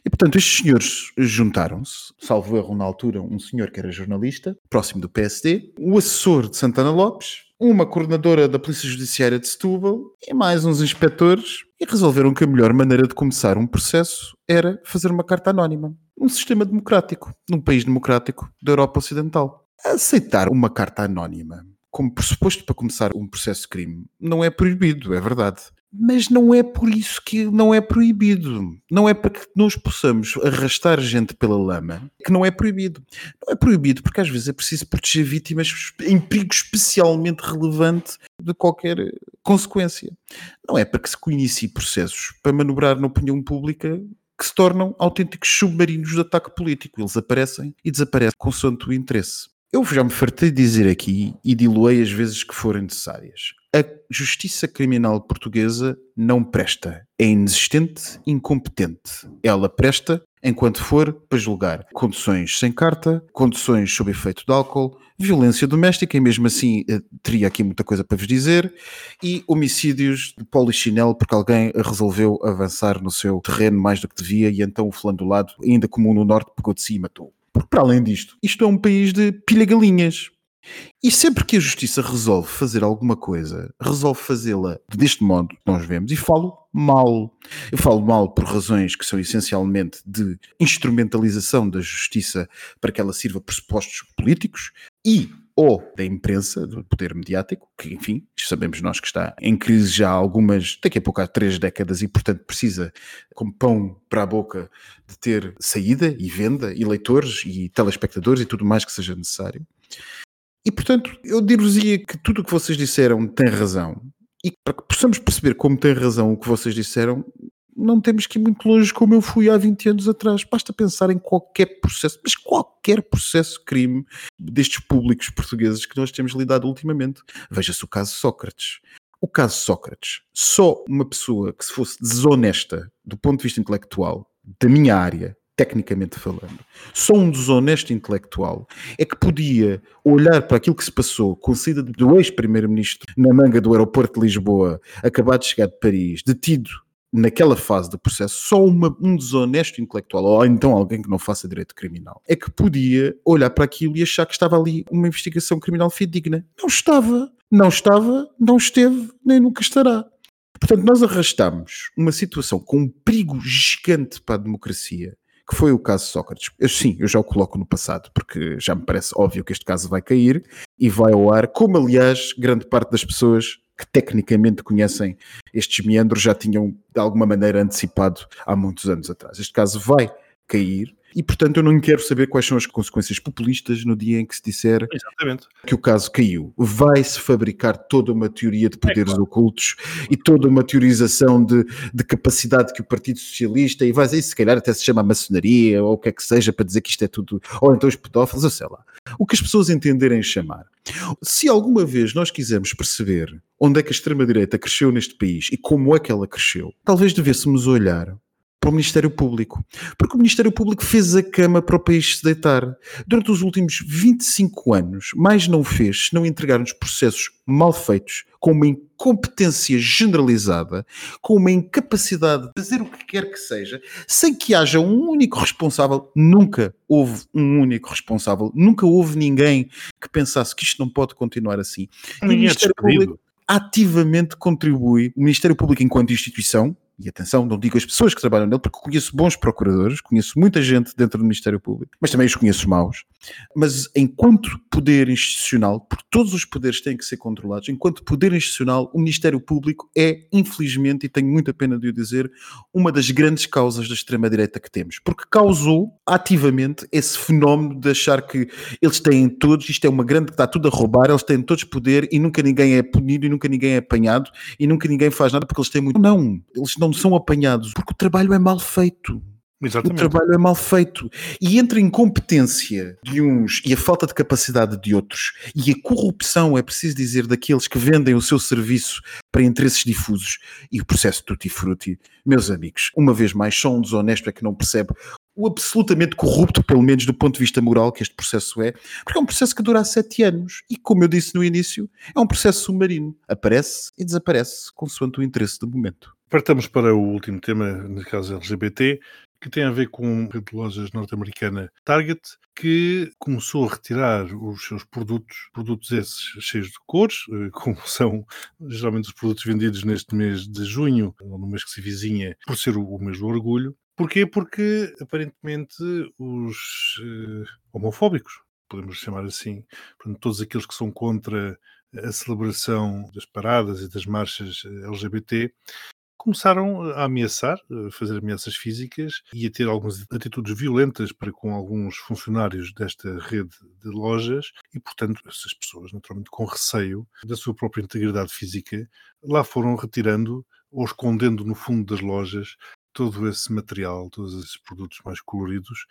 E portanto, estes senhores juntaram-se, salvo erro na altura, um senhor que era jornalista, próximo do PSD, o assessor de Santana Lopes, uma coordenadora da Polícia Judiciária de Setúbal e mais uns inspectores e resolveram que a melhor maneira de começar um processo era fazer uma carta anónima. Um sistema democrático, num país democrático da Europa Ocidental. Aceitar uma carta anónima como pressuposto para começar um processo de crime não é proibido, é verdade. Mas não é por isso que não é proibido. Não é para que nós possamos arrastar gente pela lama que não é proibido. Não é proibido porque às vezes é preciso proteger vítimas em perigo especialmente relevante de qualquer consequência. Não é para que se conheça processos para manobrar na opinião pública que se tornam autênticos submarinos de ataque político. Eles aparecem e desaparecem consoante o interesse. Eu já me fartei de dizer aqui e diluei as vezes que forem necessárias. A justiça criminal portuguesa não presta. É inexistente, incompetente. Ela presta enquanto for para julgar conduções sem carta, conduções sob efeito de álcool, violência doméstica, e mesmo assim eh, teria aqui muita coisa para vos dizer, e homicídios de polichinelo porque alguém resolveu avançar no seu terreno mais do que devia e então o fulano do lado, ainda comum no norte, pegou de si e matou. Porque, para além disto, isto é um país de pilha-galinhas. E sempre que a justiça resolve fazer alguma coisa, resolve fazê-la deste modo que nós vemos, e falo mal. Eu falo mal por razões que são essencialmente de instrumentalização da justiça para que ela sirva pressupostos políticos e ou da imprensa, do poder mediático, que enfim, sabemos nós que está em crise já há algumas, daqui a pouco há três décadas e portanto precisa, como pão para a boca, de ter saída e venda e leitores e telespectadores e tudo mais que seja necessário. E portanto, eu dir-vos-ia que tudo o que vocês disseram tem razão. E para que possamos perceber como tem razão o que vocês disseram, não temos que ir muito longe como eu fui há 20 anos atrás. Basta pensar em qualquer processo, mas qualquer processo crime destes públicos portugueses que nós temos lidado ultimamente. Veja-se o caso Sócrates. O caso Sócrates, só uma pessoa que se fosse desonesta do ponto de vista intelectual, da minha área, tecnicamente falando, só um desonesto intelectual é que podia olhar para aquilo que se passou com a saída do ex-primeiro-ministro na manga do aeroporto de Lisboa, acabado de chegar de Paris, detido naquela fase do processo, só uma, um desonesto intelectual, ou então alguém que não faça direito criminal, é que podia olhar para aquilo e achar que estava ali uma investigação criminal fidedigna. Não estava. Não estava, não esteve, nem nunca estará. Portanto, nós arrastamos uma situação com um perigo gigante para a democracia, que foi o caso Sócrates. Eu, sim, eu já o coloco no passado, porque já me parece óbvio que este caso vai cair e vai ao ar, como aliás grande parte das pessoas que tecnicamente conhecem estes meandros já tinham de alguma maneira antecipado há muitos anos atrás. Este caso vai cair e, portanto, eu não quero saber quais são as consequências populistas no dia em que se disser Exatamente. que o caso caiu. Vai-se fabricar toda uma teoria de poderes é claro. ocultos e toda uma teorização de, de, capacidade que o Partido Socialista, e vai isso se calhar até se chama maçonaria ou o que é que seja para dizer que isto é tudo, ou então os pedófilos, ou sei lá. O que as pessoas entenderem chamar. Se alguma vez nós quisermos perceber onde é que a extrema-direita cresceu neste país e como é que ela cresceu, talvez devêssemos olhar para o Ministério Público. Porque o Ministério Público fez a cama para o país se deitar. Durante os últimos 25 anos, mais não fez se não entregar-nos processos mal feitos, com uma incompetência generalizada, com uma incapacidade de fazer o que quer que seja, sem que haja um único responsável. Nunca houve um único responsável, nunca houve ninguém que pensasse que isto não pode continuar assim. Ninguém o é Ministério é Público ativamente contribui, o Ministério Público enquanto instituição, e atenção, não digo as pessoas que trabalham nele, porque conheço bons procuradores, conheço muita gente dentro do Ministério Público, mas também os conheço maus. Mas enquanto poder institucional, porque todos os poderes têm que ser controlados, enquanto poder institucional, o Ministério Público é, infelizmente, e tenho muita pena de o dizer, uma das grandes causas da extrema-direita que temos, porque causou ativamente esse fenómeno de achar que eles têm todos, isto é uma grande, está tudo a roubar, eles têm todos poder e nunca ninguém é punido e nunca ninguém é apanhado e nunca ninguém faz nada porque eles têm muito. Não, eles não são apanhados porque o trabalho é mal feito. Exatamente. O trabalho é mal feito. E entre a incompetência de uns e a falta de capacidade de outros, e a corrupção, é preciso dizer, daqueles que vendem o seu serviço para interesses difusos, e o processo tutti frutti, meus amigos, uma vez mais, só um desonesto é que não percebe o absolutamente corrupto, pelo menos do ponto de vista moral, que este processo é, porque é um processo que dura há sete anos e, como eu disse no início, é um processo submarino. Aparece e desaparece, consoante o interesse do momento. Partamos para o último tema, no caso LGBT, que tem a ver com a lojas norte-americana Target, que começou a retirar os seus produtos, produtos esses cheios de cores, eh, como são geralmente os produtos vendidos neste mês de junho, ou no mês que se vizinha, por ser o mês do orgulho. Porquê? Porque aparentemente os uh, homofóbicos, podemos chamar assim, portanto, todos aqueles que são contra a celebração das paradas e das marchas eh, LGBT, começaram a ameaçar, a fazer ameaças físicas e a ter algumas atitudes violentas para com alguns funcionários desta rede de lojas e, portanto, essas pessoas, naturalmente com receio da sua própria integridade física, lá foram retirando ou escondendo no fundo das lojas todo esse material, todos esses produtos mais coloridos.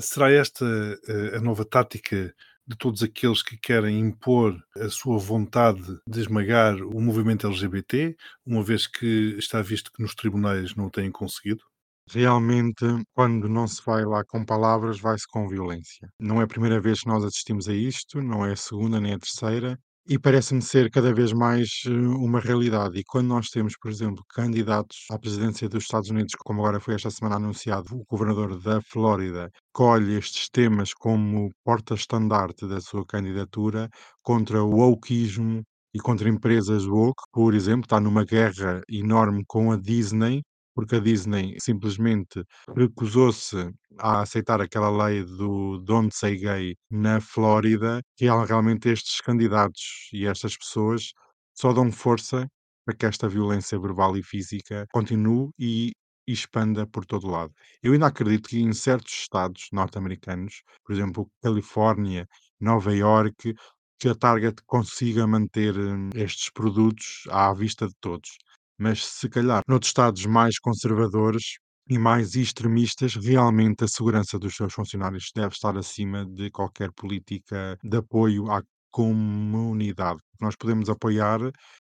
Será esta eh, a nova tática de todos aqueles que querem impor a sua vontade de esmagar o movimento LGBT, uma vez que está visto que nos tribunais não o têm conseguido? Realmente, quando não se vai lá com palavras, vai-se com violência. Não é a primeira vez que nós assistimos a isto, não é a segunda nem a terceira, e parece-me ser cada vez mais eh, uma realidade. E quando nós temos, por exemplo, candidatos à presidência dos Estados Unidos, como agora foi esta semana anunciado, o governador da Flórida colhe estes temas como porta-estandarte da sua candidatura contra o wokeismo e contra empresas woke, por exemplo, está numa guerra enorme com a Disney, porque a Disney simplesmente recusou-se a aceitar aquela lei do Don't Say Gay na Flórida, que realmente estes candidatos e estas pessoas só dão força para que esta violência verbal e física continue e e expanda por todo lado. Eu ainda acredito que em certos estados norte-americanos, por exemplo, Califórnia, Nova Iorque, que a Target consiga manter hum, estes produtos à vista de todos mas se calhar noutros estados mais conservadores e mais extremistas, realmente a segurança dos seus funcionários deve estar acima de qualquer política de apoio à comunidade. Nós podemos apoiar,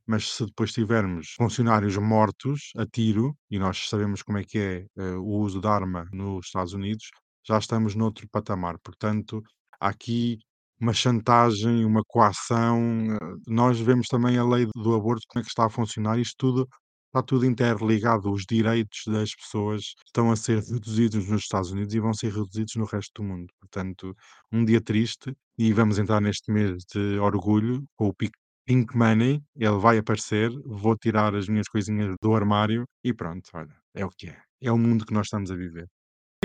mas se depois tivermos funcionários mortos a tiro, e nós sabemos como é que é eh, o uso de arma nos Estados Unidos, já estamos noutro patamar. Portanto, aqui uma chantagem, uma coação. eh, Nós vemos também a lei do aborto, como é que está a funcionar. Isto tudo está tudo interligado. Os direitos das pessoas estão a ser reduzidos nos Estados Unidos e vão ser reduzidos no resto do mundo. Portanto, um dia triste. E vamos entrar neste mês de orgulho com o Pink Pink Money. Ele vai aparecer. Vou tirar as minhas coisinhas do armário e pronto, olha, é o que é. É o mundo que nós estamos a viver.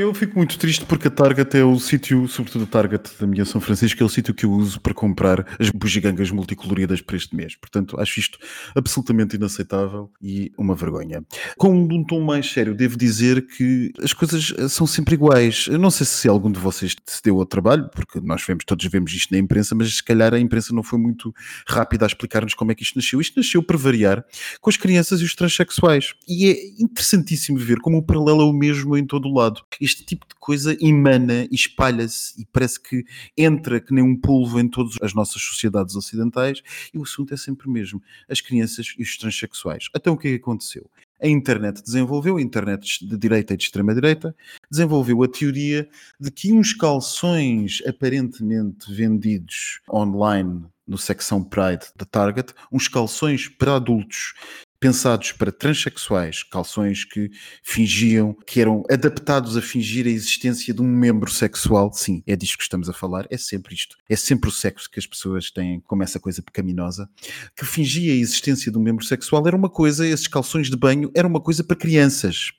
Eu fico muito triste porque a Target é o sítio, sobretudo a Target da minha São Francisco, é o sítio que eu uso para comprar as bugigangas multicoloridas para este mês. Portanto, acho isto absolutamente inaceitável e uma vergonha. Com um tom mais sério, devo dizer que as coisas eh, são sempre iguais. Eu não sei se algum de vocês se deu ao trabalho, porque nós vemos, todos vemos isto na imprensa, mas se calhar a imprensa não foi muito rápida a explicar-nos como é que isto nasceu. Isto nasceu para variar com as crianças e os transexuais. E é interessantíssimo ver como o paralelo é o mesmo em todo o lado este tipo de coisa emana e espalha-se e parece que entra que nem um polvo em todas as nossas sociedades ocidentais e o assunto é sempre o mesmo: as crianças e os transexuais. Então o que é que aconteceu? A internet desenvolveu, a internet de direita e de extrema-direita, desenvolveu a teoria de que uns calções aparentemente vendidos online no secção Pride da Target, uns calções para adultos pensados para transexuais, calções que fingiam, que eram adaptados a fingir a existência de um membro sexual. Sim, é disto que estamos a falar, é sempre isto. É sempre o sexo que as pessoas têm como essa coisa pecaminosa, que fingia a existência de um membro sexual era uma coisa, esses calções de banho era uma coisa para crianças.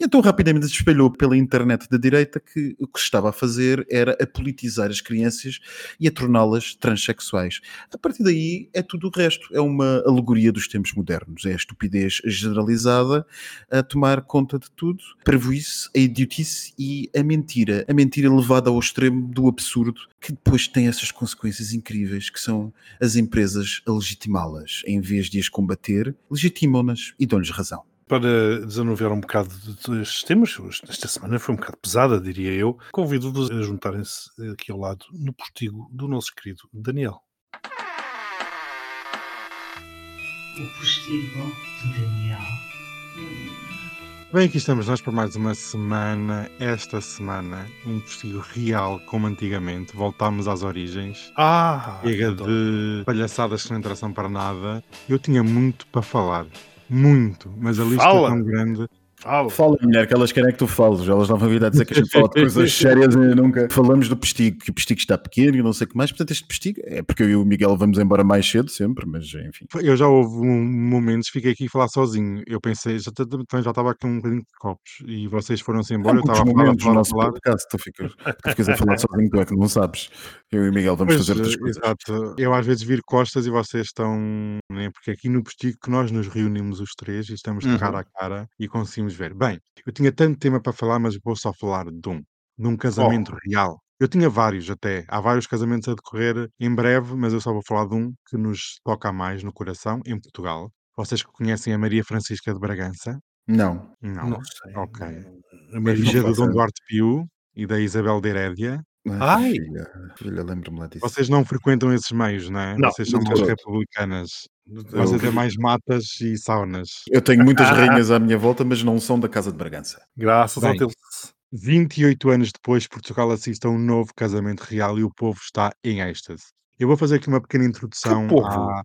E então rapidamente se espalhou pela internet da direita que o que se estava a fazer era a politizar as crianças e a torná-las transexuais. A partir daí é tudo o resto, é uma alegoria dos tempos modernos, é estupidez generalizada a tomar conta de tudo, prejuízo, a idiotice e a mentira. A mentira levada ao extremo do absurdo, que depois tem essas consequências incríveis, que são as empresas a legitimá-las. Em vez de as combater, legitimam-nas e dão-lhes razão. Para desanuviar um bocado destes temas, esta semana foi um bocado pesada, diria eu, convido-vos a juntarem-se aqui ao lado no postigo do nosso querido Daniel. O postigo de Daniel. Bem, aqui estamos nós para mais uma semana. Esta semana, um postigo real como antigamente. Voltámos às origens. Ah, Chega de palhaçadas que não interessam para nada. Eu tinha muito para falar. Muito. Mas a lista Fala. é tão grande. Fala. Fala, mulher, que elas querem é que tu fales. Elas não vão vir a dizer que a gente fala de coisas sérias e nunca falamos do postigo, que o postigo está pequeno e não sei o que mais. Portanto, este postigo é porque eu e o Miguel vamos embora mais cedo sempre, mas enfim. Eu já houve um, momentos, fiquei aqui a falar sozinho. Eu pensei, já, também já estava com um bocadinho de copos. E vocês foram-se embora. Eu estava a falar, a falar, nosso falar. podcast, tu ficas, tu ficas a falar sozinho, tu é que não sabes. Eu e o Miguel vamos Pois, fazer outras coisas. exato. Eu às vezes viro costas e vocês estão. Né, porque aqui no postigo que nós nos reunimos os três e estamos de Uhum. cara a cara e conseguimos ver. Bem, eu tinha tanto tema para falar, mas vou só falar de um. De um casamento real. Eu tinha vários até. Há vários casamentos a decorrer em breve, mas eu só vou falar de um que nos toca mais no coração, em Portugal. Vocês que conhecem a Maria Francisca de Bragança? Não. Não. Não sei. Ok. A Maria filha do faço Dom. Duarte Pio e da Isabel de Herédia. Ai. filha, filha lembro-me lá disso. Vocês não frequentam esses meios, não é? Não, Vocês são de mais todo. republicanas. Eu- Vocês é mais matas e saunas. Eu tenho muitas rainhas à minha volta, mas não são da Casa de Bragança. Graças a Bem. Deus. 28 anos depois, Portugal assiste a um novo casamento real e o povo está em êxtase. Eu vou fazer aqui uma pequena introdução povo? ao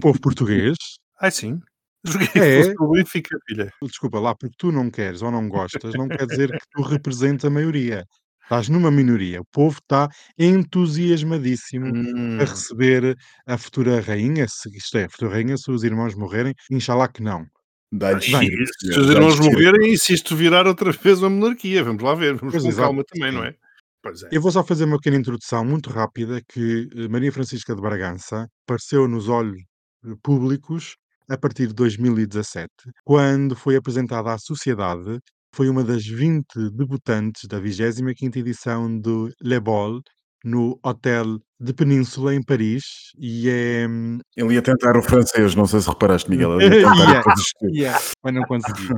povo português. Ai sim. Joguei É. Benfica, filha. Desculpa lá, porque tu não queres ou não gostas, não quer dizer que tu representas a maioria. Estás numa minoria. O povo está entusiasmadíssimo Hum. a receber a futura rainha, se isto é, a futura rainha, se os irmãos morrerem, inxalá que não. Dá-lhe giro, se senhor, os dá-lhe irmãos morrerem e se isto virar outra vez uma monarquia, vamos lá ver, vamos Pois, com exato, calma também, não é? Pois é. Eu vou só fazer uma pequena introdução muito rápida que eh, Maria Francisca de Bragança apareceu nos olhos eh, públicos a partir de 2017, quando foi apresentada à sociedade, foi uma das 20 debutantes da 25ª edição do Le Bol no Hotel de Península em Paris e é hum, Ele ia tentar o francês, não sei se reparaste, Miguel. Ele ia tentar Yeah. Yeah, mas não consegui.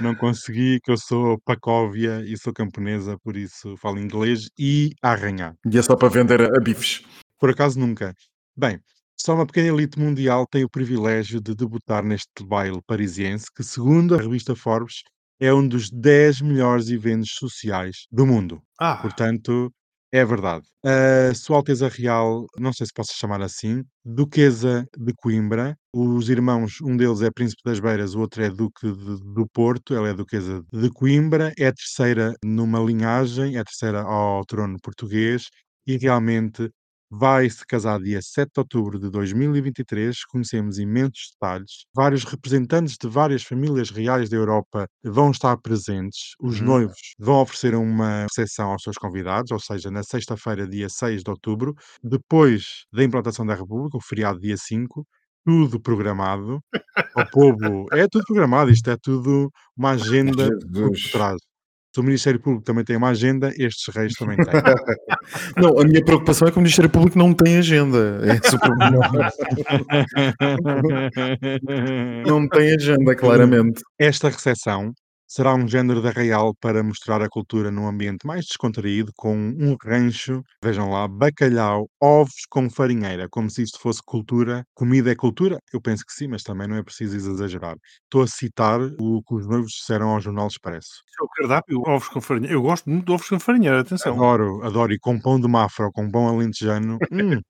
Não consegui, que eu sou pacóvia e sou camponesa, por isso falo inglês e a arranhar. E é só para vender a bifes. Por acaso nunca. Bem, só uma pequena elite mundial tem o privilégio de debutar neste baile parisiense, que, segundo a revista Forbes, é um dos 10 melhores eventos sociais do mundo. Ah, Portanto, é verdade. A Sua Alteza Real, não sei se posso chamar assim, Duquesa de Coimbra. Os irmãos, um deles é Príncipe das Beiras, o outro é Duque de- do Porto. Ela é Duquesa de Coimbra. É a terceira numa linhagem, é a terceira ao trono português e realmente vai se casar dia 7 de outubro de 2023. Conhecemos imensos detalhes. Vários representantes de várias famílias reais da Europa vão estar presentes. Os Uhum. noivos vão oferecer uma recepção aos seus convidados, ou seja, na sexta-feira, dia 6 de outubro, depois da implantação da República, o feriado dia 5. Tudo programado. O povo. É tudo programado, isto é tudo uma agenda por trás. Se o Ministério Público também tem uma agenda, estes reis também têm. Não, a minha preocupação é que o Ministério Público não tem agenda. É o problema. não tem agenda, claramente. Esta recepção será um género de arraial para mostrar a cultura num ambiente mais descontraído, com um rancho, vejam lá, bacalhau, ovos com farinheira, como se isto fosse cultura. Comida é cultura? Eu penso que sim, mas também não é preciso exagerar. Estou a citar o que os noivos disseram ao Jornal Expresso. É o cardápio, ovos com farinha. Eu gosto muito de ovos com farinha, atenção. Adoro, adoro. E com pão de mafra ou com pão alentejano, hum,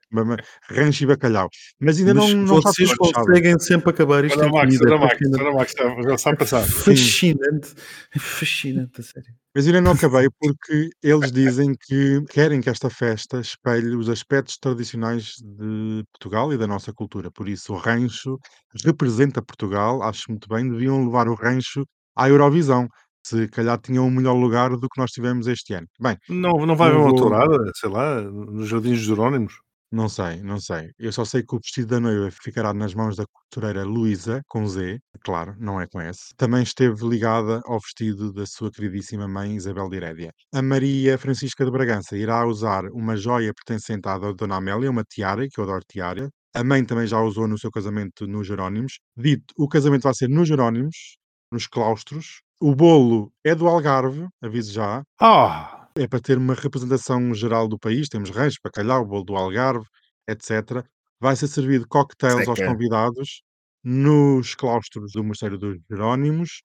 rancho e bacalhau. Mas ainda Mas não, vocês conseguem sempre acabar isto o Max, o Max, já está a passar. Fascinante. É fascinante, a sério. Mas ainda não acabei porque eles dizem que querem que esta festa espelhe os aspectos tradicionais de Portugal e da nossa cultura. Por isso, o rancho representa Portugal, acho muito bem, deviam levar o rancho à Eurovisão. Se calhar tinham um melhor lugar do que nós tivemos este ano. Bem, Não, não vai haver uma tourada, sei lá, nos Jardins Jerónimos? Não sei, não sei. Eu só sei que o vestido da noiva ficará nas mãos da costureira Luísa, com Z, claro, não é com S. Também esteve ligada ao vestido da sua queridíssima mãe Isabel de Herédia. A Maria Francisca de Bragança irá usar uma joia pertencente à Dona Amélia, uma tiara, que eu adoro tiara. A mãe também já usou no seu casamento nos Jerónimos. Dito, o casamento vai ser nos Jerónimos, nos claustros. O bolo é do Algarve, aviso já. Ah, É para ter uma representação geral do país. Temos rancho, bacalhau, bolo do Algarve, etc. Vai ser servido cocktails aos Seca. convidados nos claustros do Mosteiro dos Jerónimos.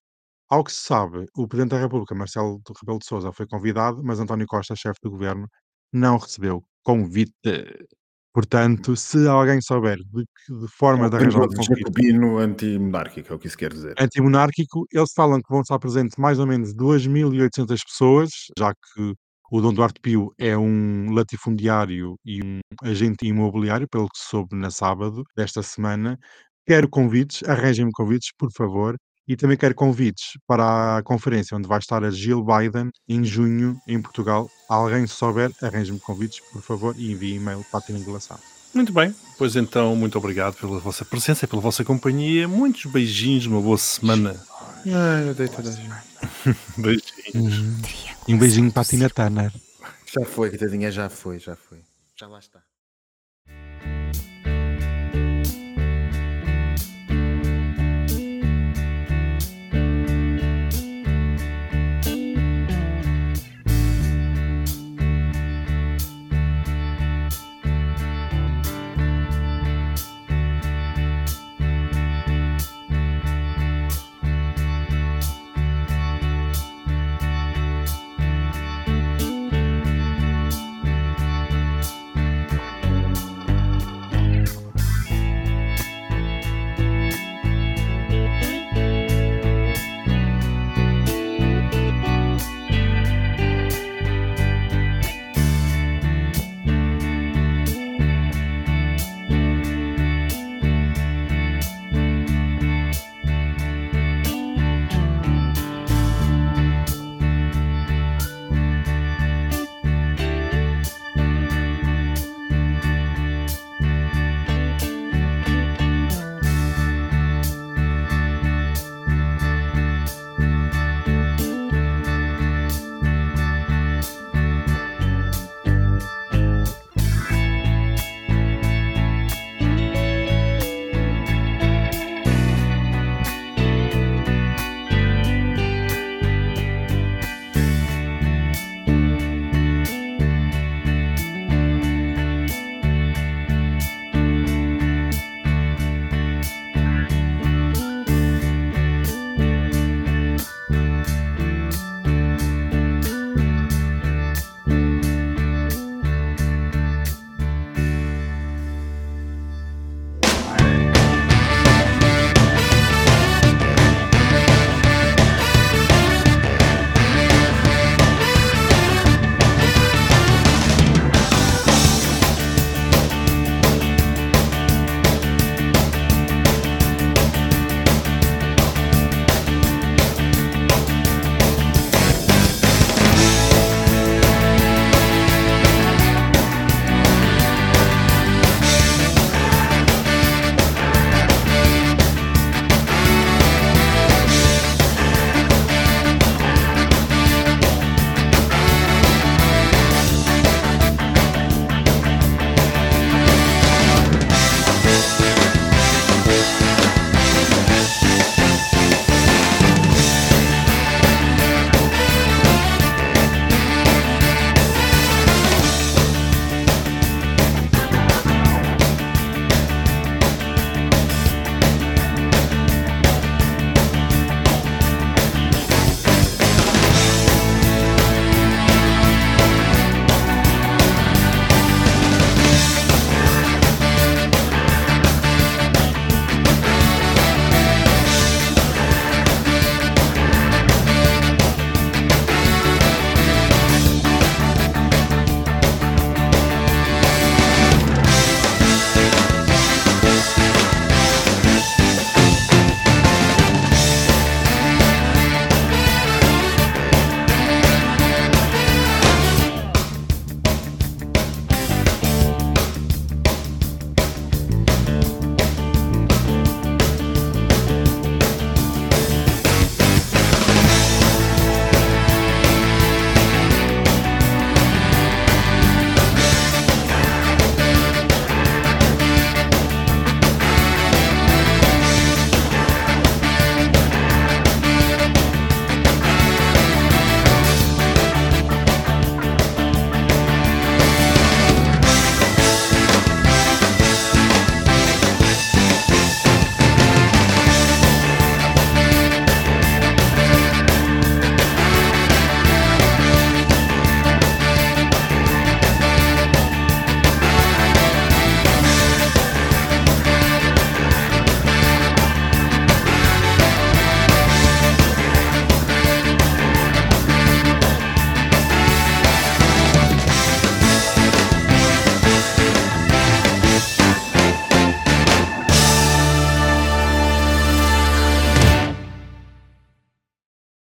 Ao que se sabe, o Presidente da República, Marcelo de Rebelo de Sousa, foi convidado, mas António Costa, chefe do governo, não recebeu convite. Portanto, se alguém souber de, de forma de arranjar um jacobino anti-monárquico, é o que isso quer dizer. antimonárquico, eles falam que vão estar presentes mais ou menos 2.800 pessoas, já que o Dom Duarte Pio é um latifundiário e um agente imobiliário, pelo que soube na sábado desta semana. Quero convites, arranjem-me convites, por favor. E também quero convites para a conferência onde vai estar a Jill Biden em junho em Portugal. Alguém se souber, arranje-me convites, por favor, e envie e-mail para a triangulação. Muito bem, pois então, muito obrigado pela vossa presença e pela vossa companhia. Muitos beijinhos, uma boa semana. Ai, eu dei toda a gente. Beijinhos. E um beijinho para a Tina Turner. Já foi, coitadinha, já foi, já foi. Já lá está.